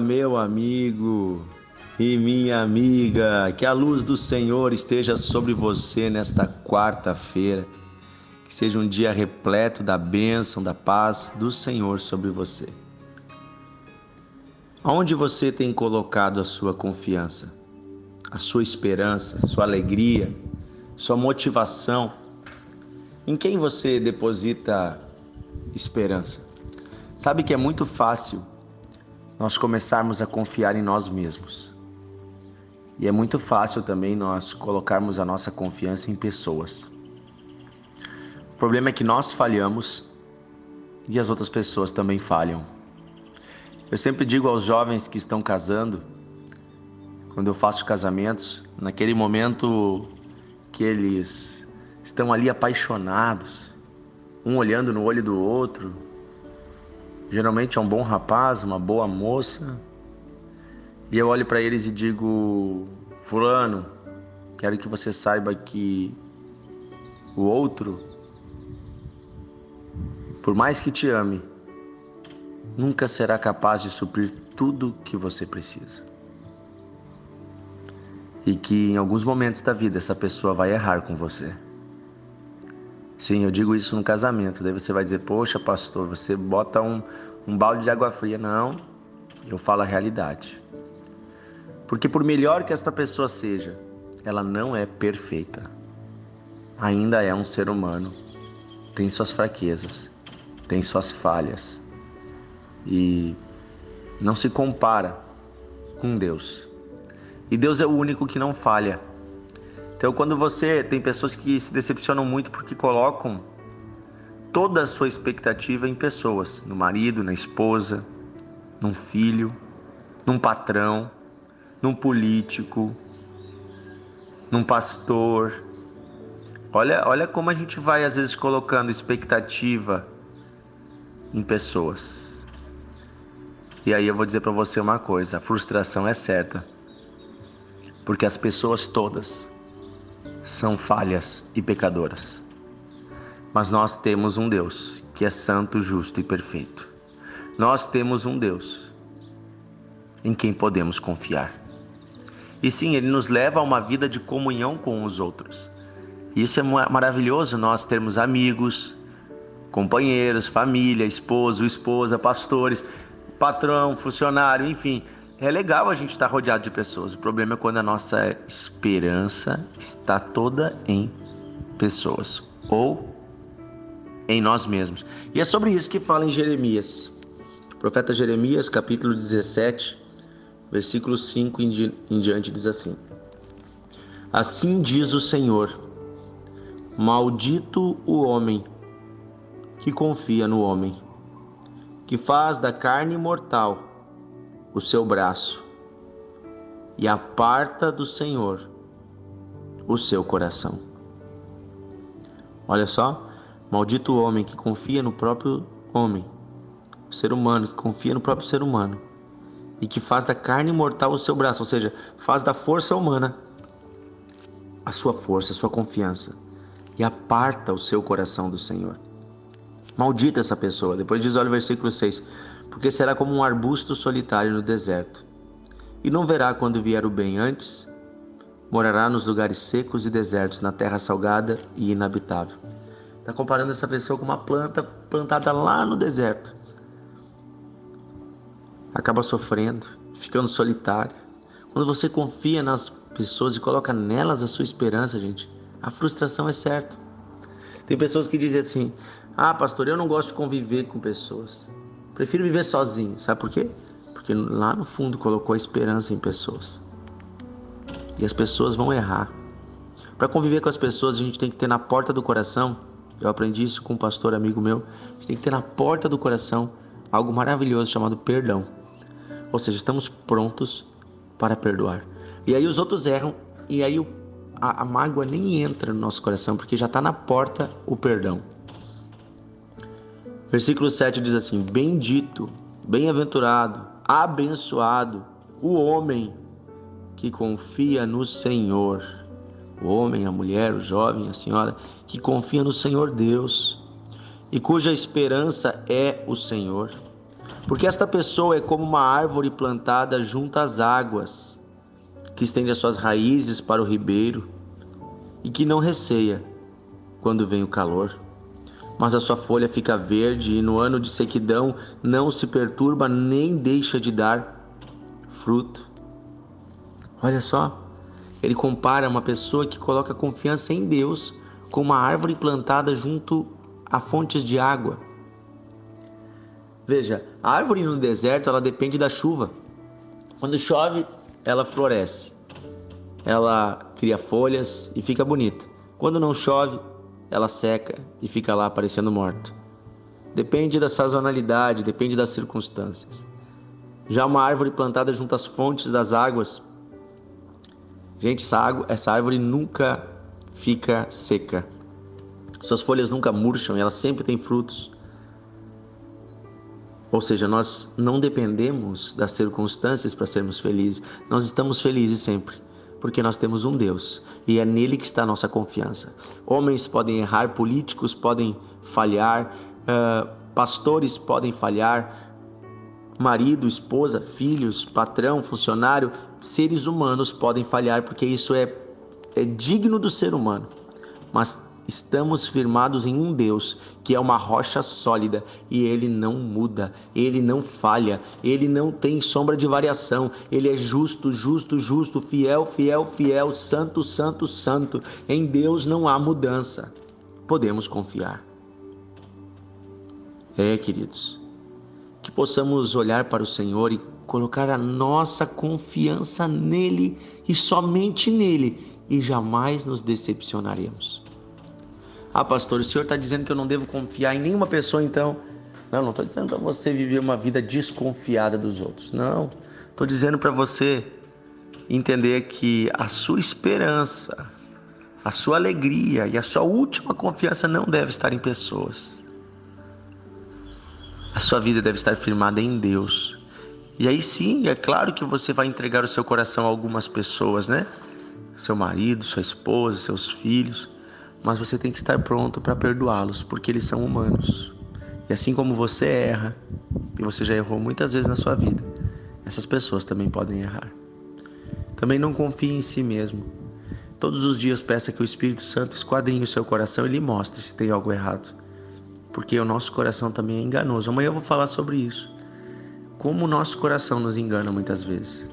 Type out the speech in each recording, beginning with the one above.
meu amigo e minha amiga. Que a luz do Senhor esteja sobre você nesta quarta-feira. Que seja um dia repleto da bênção, da paz do Senhor sobre você. Aonde você tem colocado a sua confiança, a sua esperança, sua alegria, sua motivação? Em quem você deposita esperança? Sabe que é muito fácil nós começarmos a confiar em nós mesmos. E é muito fácil também nós colocarmos a nossa confiança em pessoas. O problema é que nós falhamos e as outras pessoas também falham. Eu sempre digo aos jovens que estão casando, quando eu faço casamentos, naquele momento que eles estão ali apaixonados, um olhando no olho do outro, Geralmente é um bom rapaz, uma boa moça. E eu olho para eles e digo: Fulano, quero que você saiba que o outro, por mais que te ame, nunca será capaz de suprir tudo que você precisa. E que em alguns momentos da vida essa pessoa vai errar com você. Sim, eu digo isso no casamento. Daí você vai dizer, poxa, pastor, você bota um, um balde de água fria. Não, eu falo a realidade. Porque por melhor que esta pessoa seja, ela não é perfeita. Ainda é um ser humano. Tem suas fraquezas, tem suas falhas. E não se compara com Deus. E Deus é o único que não falha. Então, quando você tem pessoas que se decepcionam muito porque colocam toda a sua expectativa em pessoas, no marido, na esposa, num filho, num patrão, num político, num pastor. Olha, olha como a gente vai às vezes colocando expectativa em pessoas. E aí eu vou dizer para você uma coisa, a frustração é certa. Porque as pessoas todas são falhas e pecadoras. Mas nós temos um Deus que é santo, justo e perfeito. Nós temos um Deus em quem podemos confiar. E sim, ele nos leva a uma vida de comunhão com os outros. Isso é maravilhoso nós termos amigos, companheiros, família, esposo, esposa, pastores, patrão, funcionário, enfim, é legal a gente estar rodeado de pessoas. O problema é quando a nossa esperança está toda em pessoas ou em nós mesmos. E é sobre isso que fala em Jeremias. O profeta Jeremias, capítulo 17, versículo 5 em, di em diante, diz assim: Assim diz o Senhor: Maldito o homem que confia no homem, que faz da carne mortal o seu braço e aparta do Senhor o seu coração. Olha só, maldito o homem que confia no próprio homem, o ser humano que confia no próprio ser humano e que faz da carne mortal o seu braço, ou seja, faz da força humana a sua força, a sua confiança e aparta o seu coração do Senhor. Maldita essa pessoa. Depois diz, olha o versículo 6: Porque será como um arbusto solitário no deserto, e não verá quando vier o bem antes, morará nos lugares secos e desertos, na terra salgada e inabitável. Está comparando essa pessoa com uma planta plantada lá no deserto. Acaba sofrendo, ficando solitária. Quando você confia nas pessoas e coloca nelas a sua esperança, gente, a frustração é certa. Tem pessoas que dizem assim: ah, pastor, eu não gosto de conviver com pessoas. Prefiro viver sozinho. Sabe por quê? Porque lá no fundo colocou a esperança em pessoas. E as pessoas vão errar. Para conviver com as pessoas, a gente tem que ter na porta do coração. Eu aprendi isso com um pastor amigo meu. A gente tem que ter na porta do coração algo maravilhoso chamado perdão. Ou seja, estamos prontos para perdoar. E aí os outros erram, e aí a, a mágoa nem entra no nosso coração, porque já está na porta o perdão. Versículo 7 diz assim: Bendito, bem-aventurado, abençoado o homem que confia no Senhor. O homem, a mulher, o jovem, a senhora que confia no Senhor Deus e cuja esperança é o Senhor. Porque esta pessoa é como uma árvore plantada junto às águas, que estende as suas raízes para o ribeiro e que não receia quando vem o calor. Mas a sua folha fica verde e no ano de sequidão não se perturba nem deixa de dar fruto. Olha só, ele compara uma pessoa que coloca confiança em Deus com uma árvore plantada junto a fontes de água. Veja, a árvore no deserto ela depende da chuva. Quando chove, ela floresce. Ela cria folhas e fica bonita. Quando não chove, ela seca e fica lá parecendo morta. Depende da sazonalidade, depende das circunstâncias. Já uma árvore plantada junto às fontes das águas, gente, essa, água, essa árvore nunca fica seca. Suas folhas nunca murcham e ela sempre tem frutos. Ou seja, nós não dependemos das circunstâncias para sermos felizes. Nós estamos felizes sempre, porque nós temos um Deus e é nele que está a nossa confiança. Homens podem errar, políticos podem falhar, uh, pastores podem falhar, marido, esposa, filhos, patrão, funcionário, seres humanos podem falhar, porque isso é, é digno do ser humano. Mas Estamos firmados em um Deus que é uma rocha sólida e ele não muda, ele não falha, ele não tem sombra de variação, ele é justo, justo, justo, fiel, fiel, fiel, santo, santo, santo. Em Deus não há mudança. Podemos confiar. É, queridos, que possamos olhar para o Senhor e colocar a nossa confiança nele e somente nele e jamais nos decepcionaremos. Ah, pastor, o senhor está dizendo que eu não devo confiar em nenhuma pessoa, então. Não, não estou dizendo para você viver uma vida desconfiada dos outros. Não. Estou dizendo para você entender que a sua esperança, a sua alegria e a sua última confiança não deve estar em pessoas. A sua vida deve estar firmada em Deus. E aí sim, é claro que você vai entregar o seu coração a algumas pessoas, né? Seu marido, sua esposa, seus filhos mas você tem que estar pronto para perdoá-los, porque eles são humanos. E assim como você erra, e você já errou muitas vezes na sua vida, essas pessoas também podem errar. Também não confie em si mesmo. Todos os dias peça que o Espírito Santo esquadrinhe o seu coração e lhe mostre se tem algo errado. Porque o nosso coração também é enganoso. Amanhã eu vou falar sobre isso. Como o nosso coração nos engana muitas vezes.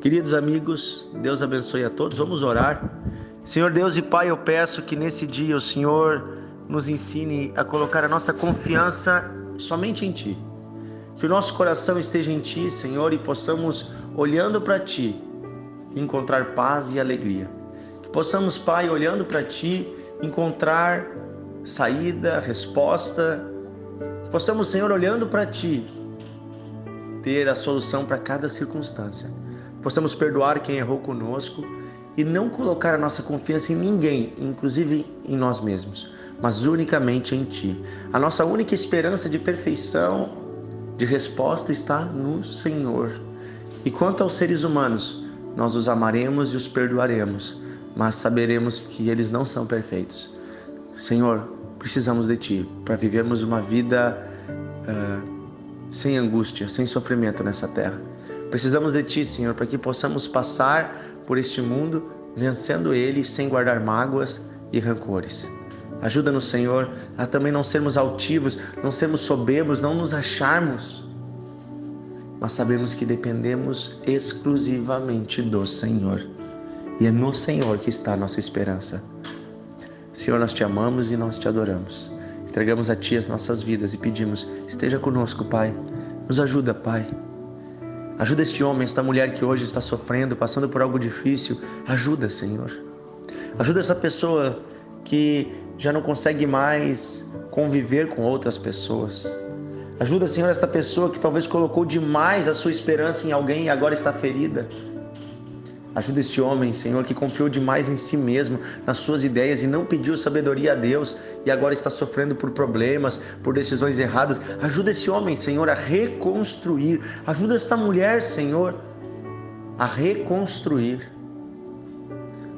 Queridos amigos, Deus abençoe a todos. Vamos orar. Senhor Deus e Pai, eu peço que nesse dia o Senhor nos ensine a colocar a nossa confiança somente em Ti. Que o nosso coração esteja em Ti, Senhor, e possamos, olhando para Ti, encontrar paz e alegria. Que possamos, Pai, olhando para Ti, encontrar saída, resposta. Que possamos, Senhor, olhando para Ti, ter a solução para cada circunstância. Possamos perdoar quem errou conosco e não colocar a nossa confiança em ninguém, inclusive em nós mesmos, mas unicamente em Ti. A nossa única esperança de perfeição, de resposta está no Senhor. E quanto aos seres humanos, nós os amaremos e os perdoaremos, mas saberemos que eles não são perfeitos. Senhor, precisamos de Ti para vivermos uma vida uh, sem angústia, sem sofrimento nessa terra. Precisamos de Ti, Senhor, para que possamos passar por este mundo, vencendo ele sem guardar mágoas e rancores. Ajuda-nos, Senhor, a também não sermos altivos, não sermos soberbos, não nos acharmos, mas sabemos que dependemos exclusivamente do Senhor. E é no Senhor que está a nossa esperança. Senhor, nós te amamos e nós te adoramos. Entregamos a Ti as nossas vidas e pedimos: esteja conosco, Pai. Nos ajuda, Pai Ajuda este homem, esta mulher que hoje está sofrendo, passando por algo difícil. Ajuda, Senhor. Ajuda essa pessoa que já não consegue mais conviver com outras pessoas. Ajuda, Senhor, esta pessoa que talvez colocou demais a sua esperança em alguém e agora está ferida. Ajuda este homem, Senhor, que confiou demais em si mesmo, nas suas ideias e não pediu sabedoria a Deus e agora está sofrendo por problemas, por decisões erradas. Ajuda esse homem, Senhor, a reconstruir. Ajuda esta mulher, Senhor, a reconstruir.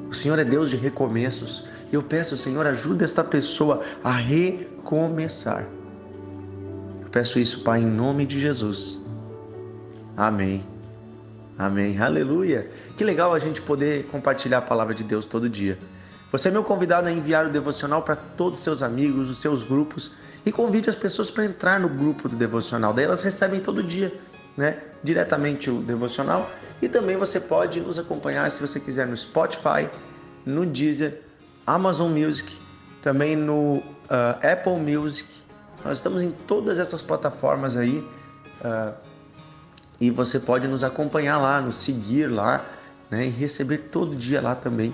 O Senhor é Deus de recomeços. Eu peço, Senhor, ajuda esta pessoa a recomeçar peço isso, Pai, em nome de Jesus. Amém. Amém. Aleluia. Que legal a gente poder compartilhar a palavra de Deus todo dia. Você é meu convidado a enviar o devocional para todos os seus amigos, os seus grupos e convide as pessoas para entrar no grupo do devocional. Daí elas recebem todo dia, né, diretamente o devocional e também você pode nos acompanhar se você quiser no Spotify, no Deezer, Amazon Music, também no uh, Apple Music. Nós estamos em todas essas plataformas aí uh, e você pode nos acompanhar lá, nos seguir lá, né, e receber todo dia lá também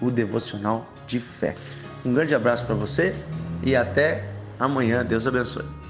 o devocional de fé. Um grande abraço para você e até amanhã. Deus abençoe.